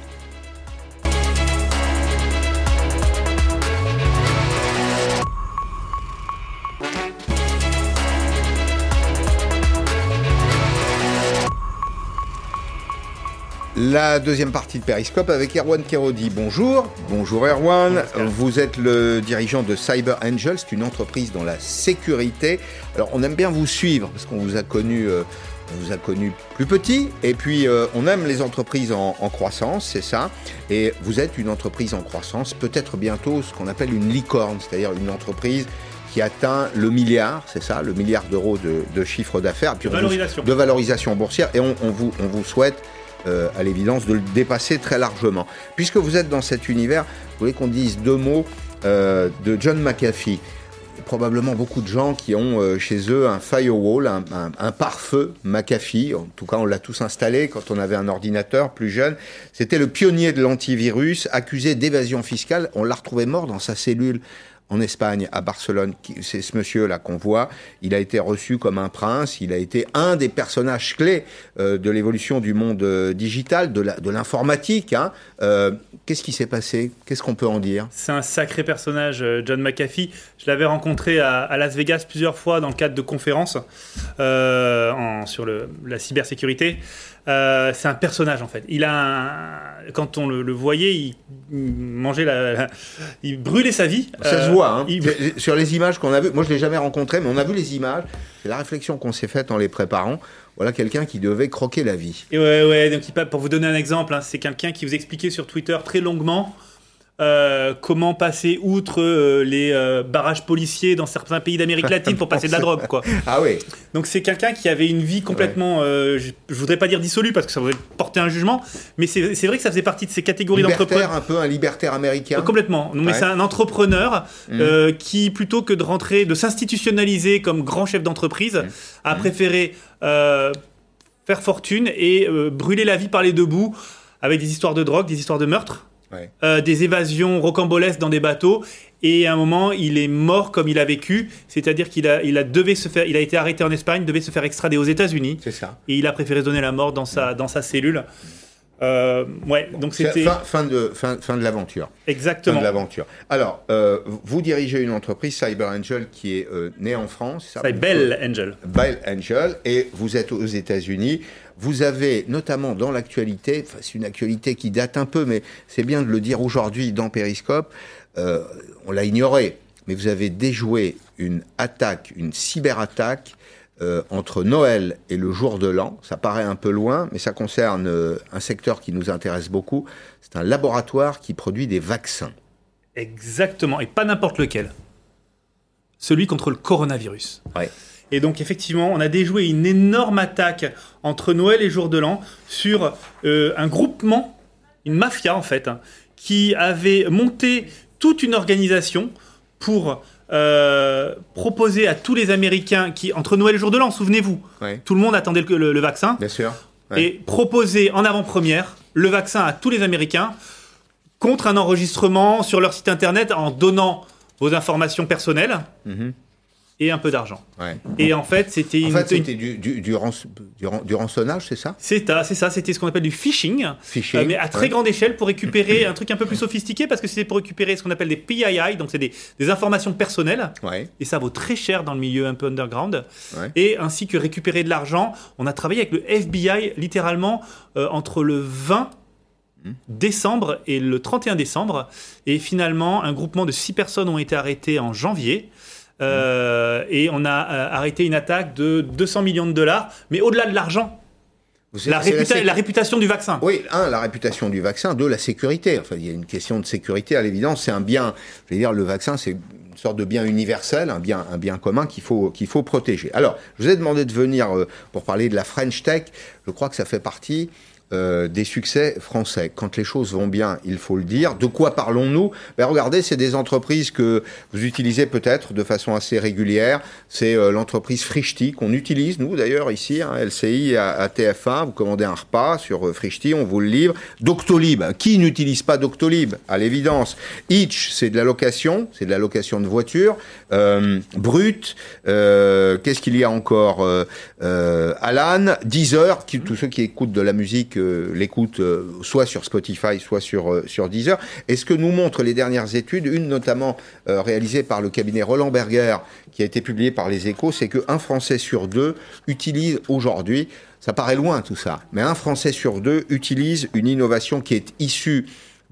La deuxième partie de Periscope avec Erwan Kerodi. Bonjour. Bonjour Erwan. Vous êtes le dirigeant de Cyber Angel, c'est une entreprise dans la sécurité. Alors on aime bien vous suivre parce qu'on vous a connu, euh, on vous a connu plus petit et puis euh, on aime les entreprises en, en croissance, c'est ça. Et vous êtes une entreprise en croissance, peut-être bientôt ce qu'on appelle une licorne, c'est-à-dire une entreprise qui atteint le milliard, c'est ça, le milliard d'euros de, de chiffre d'affaires, De valorisation. de valorisation boursière. Et on, on vous, on vous souhaite euh, à l'évidence de le dépasser très largement. Puisque vous êtes dans cet univers, vous voulez qu'on dise deux mots euh, de John McAfee. Probablement beaucoup de gens qui ont euh, chez eux un firewall, un, un, un pare-feu McAfee. En tout cas, on l'a tous installé quand on avait un ordinateur plus jeune. C'était le pionnier de l'antivirus, accusé d'évasion fiscale. On l'a retrouvé mort dans sa cellule en Espagne, à Barcelone. C'est ce monsieur-là qu'on voit. Il a été reçu comme un prince. Il a été un des personnages clés euh, de l'évolution du monde euh, digital, de l'informatique. hein. Euh, Qu'est-ce qui s'est passé? Qu'est-ce qu'on peut en dire? C'est un sacré personnage, John McAfee. Je l'avais rencontré à, à Las Vegas plusieurs fois dans le cadre de conférences en- sur le- la cybersécurité. Euh, c'est un personnage en fait. Il a un- quand on le, le voyait, il, il mangeait la, la- il brûlait sa vie. Ça Euh, se voit. Hein. il- Sur les images qu'on a vues, moi je l'ai jamais rencontré, mais on a vu les images. C'est la réflexion qu'on s'est faite en les préparant. Voilà quelqu'un qui devait croquer la vie. Et ouais, ouais, donc pour vous donner un exemple, hein, c'est quelqu'un qui vous expliquait sur Twitter très longuement euh, comment passer outre euh, les euh, barrages policiers dans certains pays d'Amérique latine pour passer de la drogue, quoi. Ah oui. Donc c'est quelqu'un qui avait une vie complètement, je, je voudrais pas dire dissolue parce que ça voudrait porter un jugement, mais c'est vrai que ça faisait partie de ces catégories d'entrepreneurs. Un peu un libertaire américain. Complètement. Non, Mais Ouais. c'est un entrepreneur euh, qui, plutôt que de rentrer, de s'institutionnaliser comme grand chef d'entreprise, Mhm. a préféré faire fortune et brûler la vie par les deux bouts avec des histoires de drogue, des histoires de meurtre, Ouais. euh, des évasions rocambolesques dans des bateaux. Et à un moment, il est mort comme il a vécu, c'est-à-dire qu'il a, il a, devait se faire, il a été arrêté en Espagne, devait se faire extrader aux États-Unis, C'est ça. et il a préféré donner la mort dans sa, dans sa cellule. Euh, ouais, donc C'est c'était fin, fin de, fin, fin de l'aventure. Fin exactement. de l'aventure. Alors, euh, vous dirigez une entreprise, Cyber Angel, qui est euh, née en France. C'est Bell Angel. Bell Angel, et vous êtes aux États-Unis. Vous avez notamment dans l'actualité, c'est une actualité qui date un peu, mais c'est bien de le dire aujourd'hui dans Periscope, on l'a ignoré, mais vous avez déjoué une attaque, une cyberattaque euh, entre Noël et le jour de l'an. Ça paraît un peu loin, mais ça concerne euh, un secteur qui nous intéresse beaucoup. C'est un laboratoire qui produit des vaccins. Exactement, et pas n'importe lequel. Celui contre le coronavirus. Ouais. Et donc effectivement, on a déjoué une énorme attaque entre Noël et Jour de l'An sur euh, un groupement, une mafia en fait, hein, qui avait monté toute une organisation pour euh, proposer à tous les Américains qui, entre Noël et Jour de l'An, souvenez-vous, Ouais. tout le monde attendait le, le- le vaccin, Bien sûr. Ouais. et proposer en avant-première le vaccin à tous les Américains contre un enregistrement sur leur site internet en donnant vos informations personnelles Mhm. Et un peu d'argent. Ouais. Et en fait, c'était une. fait, une- c'était du, du, du, ranç- du ran- du rançonnage, c'est ça? C'est ça, c'était ce qu'on appelle du phishing, Phishing. euh, mais à très ouais. grande échelle pour récupérer un truc un peu plus sophistiqué parce que c'était pour récupérer ce qu'on appelle des PII, donc c'est des, des informations personnelles, Ouais. et ça vaut très cher dans le milieu un peu underground, Ouais. et ainsi que récupérer de l'argent. On a travaillé avec le FBI littéralement euh, entre le 20 Hmm. décembre et le 31 décembre, et finalement un groupement de six personnes ont été arrêtées en janvier. Euh, et on a euh, arrêté une attaque de 200 millions de dollars, mais au-delà de l'argent, réputa- la réputation du vaccin. Oui, un, la réputation du vaccin, deux, la sécurité. Enfin, il y a une question de sécurité à l'évidence. C'est un bien, je veux dire, le vaccin, c'est une sorte de bien universel, un bien, un bien commun qu'il faut, qu'il faut protéger. Alors, je vous ai demandé de venir euh, pour parler de la French Tech. Je crois que ça fait partie euh, des succès français. Quand les choses vont bien, il faut le dire. De quoi parlons-nous? Ben, Regardez, c'est des entreprises que vous utilisez peut-être de façon assez régulière. C'est euh, l'entreprise Frishti qu'on utilise, nous d'ailleurs, ici, hein, LCI à, à TF1. Vous commandez un repas sur euh, Frishti, on vous le livre. Doctolib, qui n'utilise pas Doctolib? À l'évidence. Itch, c'est de la location, c'est de la location de voiture. Euh, Brut, qu'est-ce qu'il y a encore Alan, Deezer, tous ceux qui écoutent de la musique l'écoute euh, soit sur Spotify, soit sur, euh, sur Deezer. Et ce que nous montrent les dernières études, une notamment réalisée par le cabinet Roland Berger, qui a été publiée par les échos, c'est qu'un Français sur deux utilise aujourd'hui, ça paraît loin tout ça, mais un Français sur deux utilise une innovation qui est issue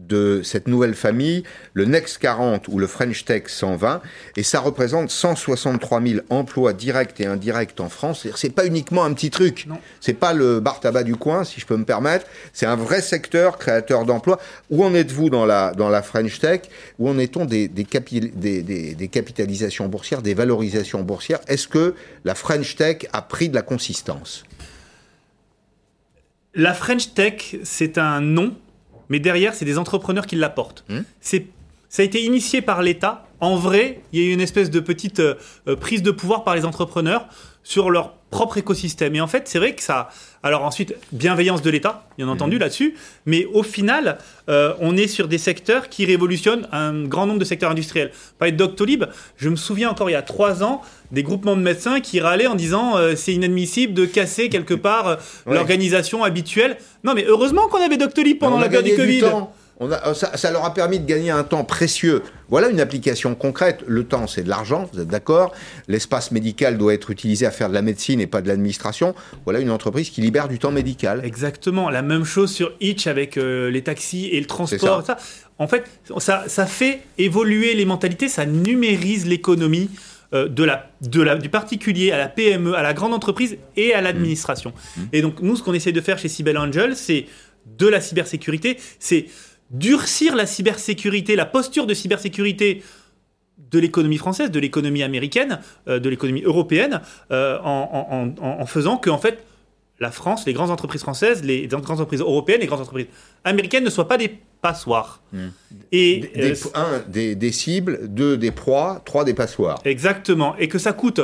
de cette nouvelle famille, le Next 40 ou le French Tech 120, et ça représente 163 000 emplois directs et indirects en France. C'est pas uniquement un petit truc. C'est pas le bar tabac du coin, si je peux me permettre. C'est un vrai secteur créateur d'emplois. Où en êtes-vous dans la, dans la French Tech? Où en est-on des, des, des, des, capitalisations boursières, des valorisations boursières? Est-ce que la French Tech a pris de la consistance? La French Tech, c'est un nom mais derrière, c'est des entrepreneurs qui l'apportent. Hmm. C'est ça a été initié par l'État. En vrai, il y a eu une espèce de petite euh, euh, prise de pouvoir par les entrepreneurs sur leur propre écosystème. Et en fait, c'est vrai que ça. Alors ensuite, bienveillance de l'État, bien mhm. entendu, là-dessus. Mais au final, euh, on est sur des secteurs qui révolutionnent un grand nombre de secteurs industriels. Par de Doctolib, je me souviens encore il y a trois ans des groupements de médecins qui râlaient en disant euh, c'est inadmissible de casser quelque part euh, l'organisation habituelle. Non, mais heureusement qu'on avait Doctolib pendant la période du Covid. Euh, ça, leur a permis de gagner un temps précieux. Voilà une application concrète. Le temps, c'est de l'argent, vous êtes d'accord L'espace médical doit être utilisé à faire de la médecine et pas de l'administration. Voilà une entreprise qui libère du temps médical. Exactement. La même chose sur Itch avec euh, les taxis et le transport. Ça. En fait, ça, ça fait évoluer les mentalités, ça numérise l'économie. Euh, de la, de la, du particulier à la PME, à la grande entreprise et à l'administration. Mmh. Et donc, nous, ce qu'on essaie de faire chez Cybelle Angel, c'est de la cybersécurité, c'est durcir la cybersécurité, la posture de cybersécurité de l'économie française, de l'économie américaine, euh, de l'économie européenne, euh, en, faisant que, en fait, la France, les grandes entreprises françaises, les grandes entreprises européennes, les grandes entreprises américaines ne soient pas des passoires. Hmm. Et, des, euh, un, des, cibles, deux, des proies, trois, des passoires. Exactement. Et que ça coûte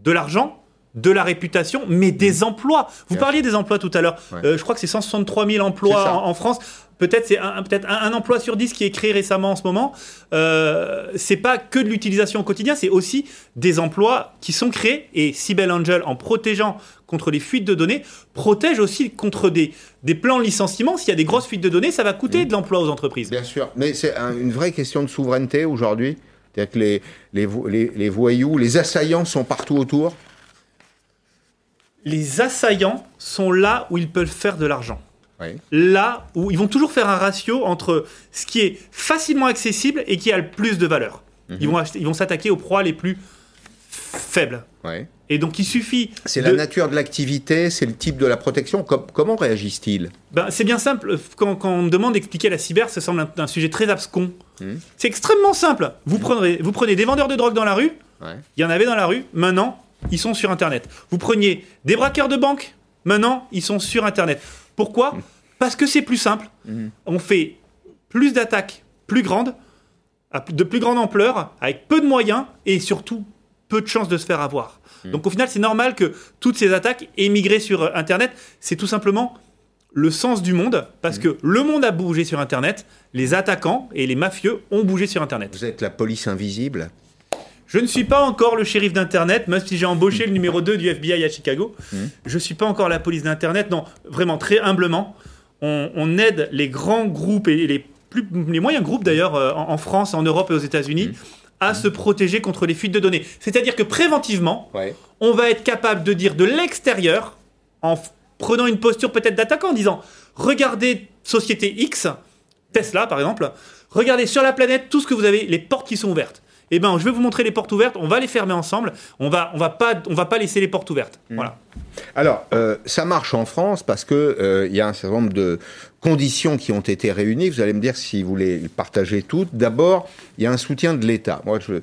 de l'argent, de la réputation, mais des hmm. emplois. Vous parliez des emplois tout à l'heure. je crois que c'est 163 000 emplois en, France peut-être c'est un, peut-être un, emploi sur dix qui est créé récemment en ce moment. Euh, c'est pas que de l'utilisation au quotidien, c'est aussi des emplois qui sont créés. Et Cybelle Angel, en protégeant contre les fuites de données, protège aussi contre des, des plans de licenciement. S'il y a des grosses fuites de données, ça va coûter de l'emploi aux entreprises. Bien sûr, mais c'est une vraie question de souveraineté aujourd'hui. C'est-à-dire que les, les, les voyous, les assaillants sont partout autour. Les assaillants sont là où ils peuvent faire de l'argent. Là où ils vont toujours faire un ratio entre ce qui est facilement accessible et qui a le plus de valeur. Mhm. Ils vont ils vont s'attaquer aux proies les plus faibles. Et donc il suffit. C'est la nature de l'activité, c'est le type de la protection. comment réagissent-ils? Ben, C'est bien simple. Quand, on me demande d'expliquer la cyber, ça semble un, sujet très abscon. Mhm. C'est extrêmement simple. Vous, prenez, vous prenez des vendeurs de drogue dans la rue, il y en avait dans la rue, maintenant ils sont sur Internet. Vous preniez des braqueurs de banque, maintenant ils sont sur Internet. Pourquoi Parce que c'est plus simple. Mhm. On fait plus d'attaques plus grandes, de plus grande ampleur, avec peu de moyens et surtout peu de chances de se faire avoir. Mhm. Donc au final, c'est normal que toutes ces attaques aient migré sur euh, Internet. C'est tout simplement le sens du monde, parce que le monde a bougé sur Internet, les attaquants et les mafieux ont bougé sur Internet. Vous êtes la police invisible je ne suis pas encore le shérif d'Internet, même si j'ai embauché le numéro 2 du FBI à Chicago. Mmh. Je ne suis pas encore la police d'Internet. Non, vraiment, très humblement, on, aide les grands groupes et les, plus, les moyens groupes d'ailleurs euh, en, France, en Europe et aux États-Unis. Mmh. à mmh. se protéger contre les fuites de données. C'est-à-dire que préventivement, on va être capable de dire de l'extérieur, en prenant une posture peut-être d'attaquant, en disant regardez société X, Tesla par exemple, regardez sur la planète tout ce que vous avez, les portes qui sont ouvertes eh ben, je vais vous montrer les portes ouvertes, on va les fermer ensemble, on va, on va, pas, on va pas laisser les portes ouvertes. Mmh. Voilà. Alors, euh, ça marche en France parce que euh, il y a un certain nombre de conditions qui ont été réunies. Vous allez me dire si vous les partagez toutes. D'abord, il y a un soutien de l'État. Moi, je,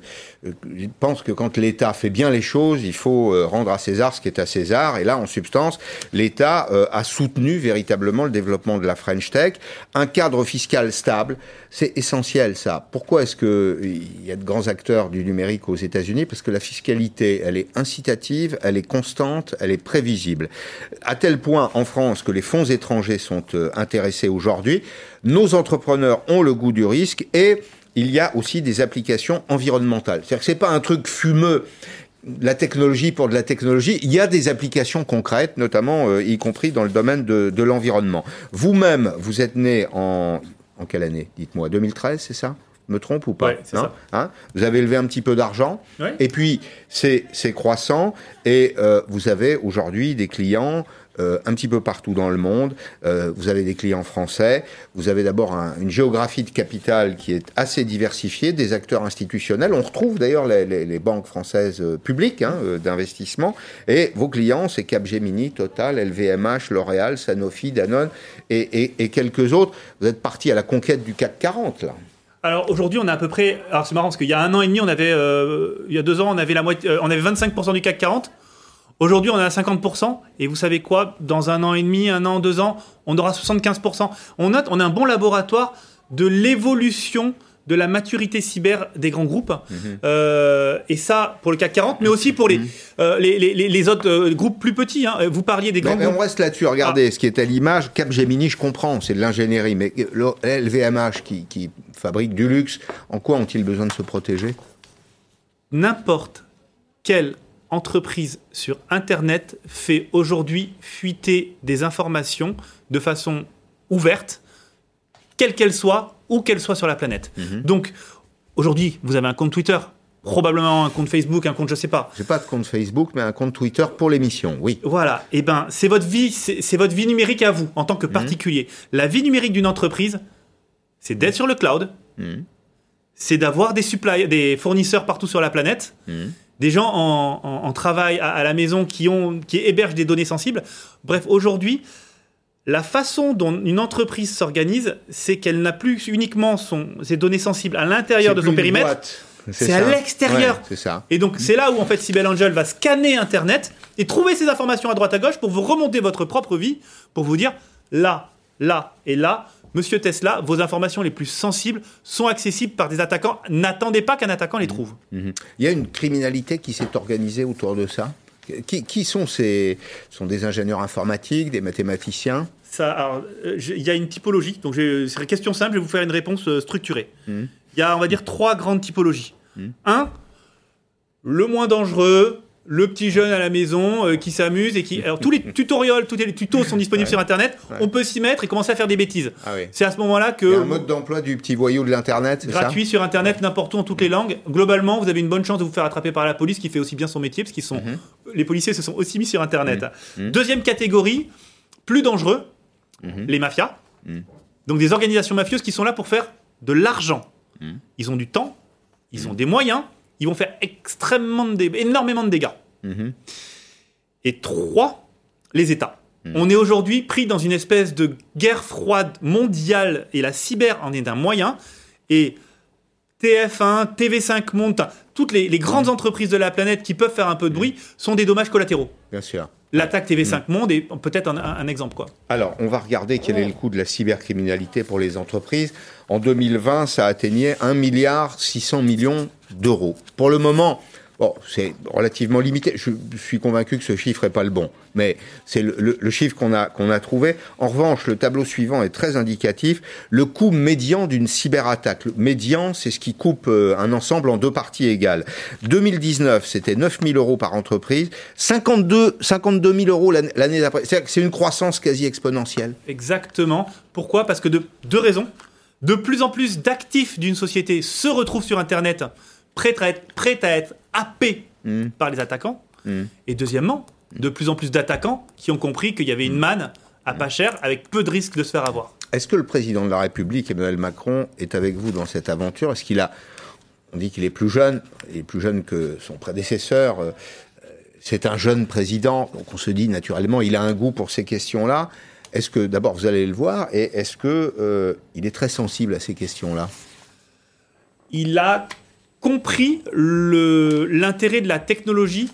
euh, pense que quand l'État fait bien les choses, il faut rendre à César ce qui est à César. Et là, en substance, l'État a soutenu véritablement le développement de la French Tech. Un cadre fiscal stable, c'est essentiel ça. Pourquoi est-ce qu'il y a de grands acteurs du numérique aux États-Unis? Parce que la fiscalité, elle est incitative, elle est constante, elle est prévisible. À tel point en France que les fonds étrangers sont euh, intéressés aujourd'hui, nos entrepreneurs ont le goût du risque et il y a aussi des applications environnementales. C'est-à-dire que c'est pas un truc fumeux la technologie pour de la technologie. Il y a des applications concrètes, notamment euh, y compris dans le domaine de, de l'environnement. Vous-même, vous êtes né en, en quelle année Dites-moi, 2013, c'est ça? Me trompe ou pas? Ouais, c'est Non ça. Hein? Vous avez levé un petit peu d'argent, Ouais. et puis c'est c'est croissant, et euh, vous avez aujourd'hui des clients euh, un petit peu partout dans le monde. Euh, vous avez des clients français. Vous avez d'abord un- une géographie de capital qui est assez diversifiée, des acteurs institutionnels. On retrouve d'ailleurs les, banques françaises euh, publiques hein, d'investissement. Et vos clients, c'est Capgemini, Total, LVMH, L'Oréal, Sanofi, Danone et, quelques autres. Vous êtes parti à la conquête du CAC 40 là. Alors aujourd'hui, on a à peu près. Alors c'est marrant parce qu'il y a un an et demi, on avait, il y a deux ans, on avait la moitié, on avait 25% du CAC 40. Aujourd'hui, on est à 50%. Et vous savez quoi? Dans un an et demi, un an, deux ans, on aura 75%. On note, on a un bon laboratoire de l'évolution de la maturité cyber des grands groupes. Euh, et ça, pour le CAC 40, mais aussi pour les, euh, les, les- les- les autres euh, groupes plus petits. hein. Vous parliez des grands mais groupes. on reste là-dessus. Regardez, ce qui est à l'image, Capgemini, je comprends, c'est de l'ingénierie, mais LVMH qui, qui fabrique du luxe, en quoi ont-ils besoin de se protéger? N'importe quelle entreprise sur Internet fait aujourd'hui fuiter des informations de façon ouverte, quelle qu'elle soit, où qu'elle soit sur la planète. Donc, aujourd'hui, vous avez un compte Twitter, probablement un compte Facebook, un compte je sais pas. J'ai pas de compte Facebook, mais un compte Twitter pour l'émission, oui. Voilà, et ben c'est votre vie, c'est votre vie numérique à vous en tant que particulier. La vie numérique d'une entreprise, c'est d'être sur le cloud, Mhm. c'est d'avoir des suppliers, des fournisseurs partout sur la planète, Mhm. Des gens en, en- en travail à, à la maison qui ont, qui hébergent des données sensibles. Bref, aujourd'hui, la façon dont une entreprise s'organise, c'est qu'elle n'a plus uniquement son, ses données sensibles à l'intérieur de son périmètre. C'est à l'extérieur. Ouais, c'est ça. Et donc, c'est là où, en fait, Sibel Angel va scanner Internet et trouver ces informations à droite à gauche pour vous remonter votre propre vie, pour vous dire là, là et là, monsieur Tesla, vos informations les plus sensibles sont accessibles par des attaquants. N'attendez pas qu'un attaquant les trouve. Mhm. Il y a une criminalité qui s'est organisée autour de ça. Qui, qui sont ces Ce sont des ingénieurs informatiques, des mathématiciens? Ça, euh, il y a une typologie. Donc, c'est une question simple. Je vais vous faire une réponse euh, structurée. Mhm. Il y a, on va dire, trois grandes typologies. Mhm. Un, le moins dangereux, le petit jeune à la maison euh, qui s'amuse et qui. Alors, tous les tutoriels, tous les tutos sont disponibles Ouais. sur Internet. Ouais. On peut s'y mettre et commencer à faire des bêtises. Ah oui. C'est à ce moment-là que. Il y a un mode d'emploi du petit voyou de l'Internet, ça gratuit sur internet n'importe où en toutes les langues. Globalement, vous avez une bonne chance de vous faire attraper par la police qui fait aussi bien son métier parce qu'ils sont Mhm. les policiers se sont aussi mis sur internet. Mhm. Deuxième catégorie, plus dangereux, Mhm. les mafias. Mhm. Donc des organisations mafieuses qui sont là pour faire de l'argent. Mhm. Ils ont du temps, ils ont des moyens, ils vont faire extrêmement de énormément de dégâts. Mhm. Et trois, les États. Mhm. On est aujourd'hui pris dans une espèce de guerre froide mondiale et la cyber en est un moyen. Et TF1, TV5 Monde, toutes les, les grandes entreprises de la planète qui peuvent faire un peu de bruit sont des dommages collatéraux. Bien sûr. L'attaque TV5 Monde est peut-être un, un- un exemple. Quoi. Alors, on va regarder quel est le coût de la cybercriminalité pour les entreprises. En 2020, ça atteignait 1 milliard 600 millions d'euros. Pour le moment, bon, c'est relativement limité. Je, suis convaincu que ce chiffre n'est pas le bon, mais c'est le, chiffre qu'on a, qu'on a trouvé. En revanche, le tableau suivant est très indicatif. Le coût médian d'une cyberattaque. Le médian, c'est ce qui coupe euh, un ensemble en deux parties égales. 2019, c'était 9 000 euros par entreprise. 52, 52 000 euros l'année d'après. C'est une croissance quasi exponentielle. Exactement. Pourquoi? Parce que de deux raisons. De plus en plus d'actifs d'une société se retrouvent sur Internet, prêts à être, prêts à être happés Mm. par les attaquants. Mm. Et deuxièmement, de plus en plus d'attaquants qui ont compris qu'il y avait une manne à pas cher avec peu de risques de se faire avoir. Est-ce que le président de la République, Emmanuel Macron, est avec vous dans cette aventure? Est-ce qu'il a. On dit qu'il est plus jeune, il est plus jeune que son prédécesseur. euh, C'est un jeune président, donc on se dit naturellement, il a un goût pour ces questions-là. Est-ce que d'abord vous allez le voir et est-ce que euh, il est très sensible à ces questions-là? Il a compris l'intérêt de la technologie.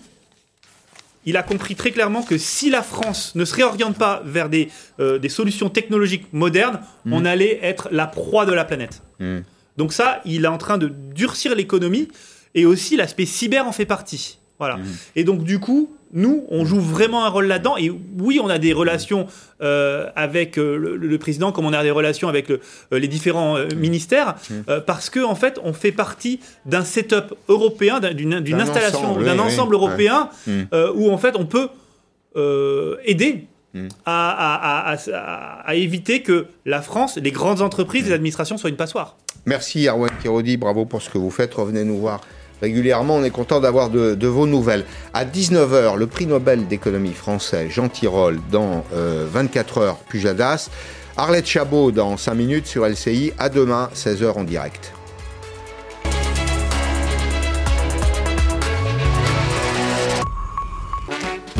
Il a compris très clairement que si la France ne se réoriente pas vers des, euh, des solutions technologiques modernes, on allait être la proie de la planète. Mm. Donc ça, il est en train de durcir l'économie et aussi l'aspect cyber en fait partie. Voilà. Et donc du coup, nous, on joue vraiment un rôle là-dedans. Et oui, on a des relations euh, avec euh, le, président, comme on a des relations avec le, euh, les différents ministères, mmh. parce que en fait, on fait partie d'un setup européen, d'une installation, d'un ensemble européen, mmh. où en fait, on peut aider. À, à, éviter que la France, les grandes entreprises, les administrations soient une passoire. Merci Arwen Kirodi, bravo pour ce que vous faites. Revenez nous voir régulièrement. On est content d'avoir de, vos nouvelles. À 19h, le prix Nobel d'économie français, Jean Tirole, dans 24 euh, heures, Pujadas. Arlette Chabot dans 5 minutes sur LCI. À demain, 16h en direct.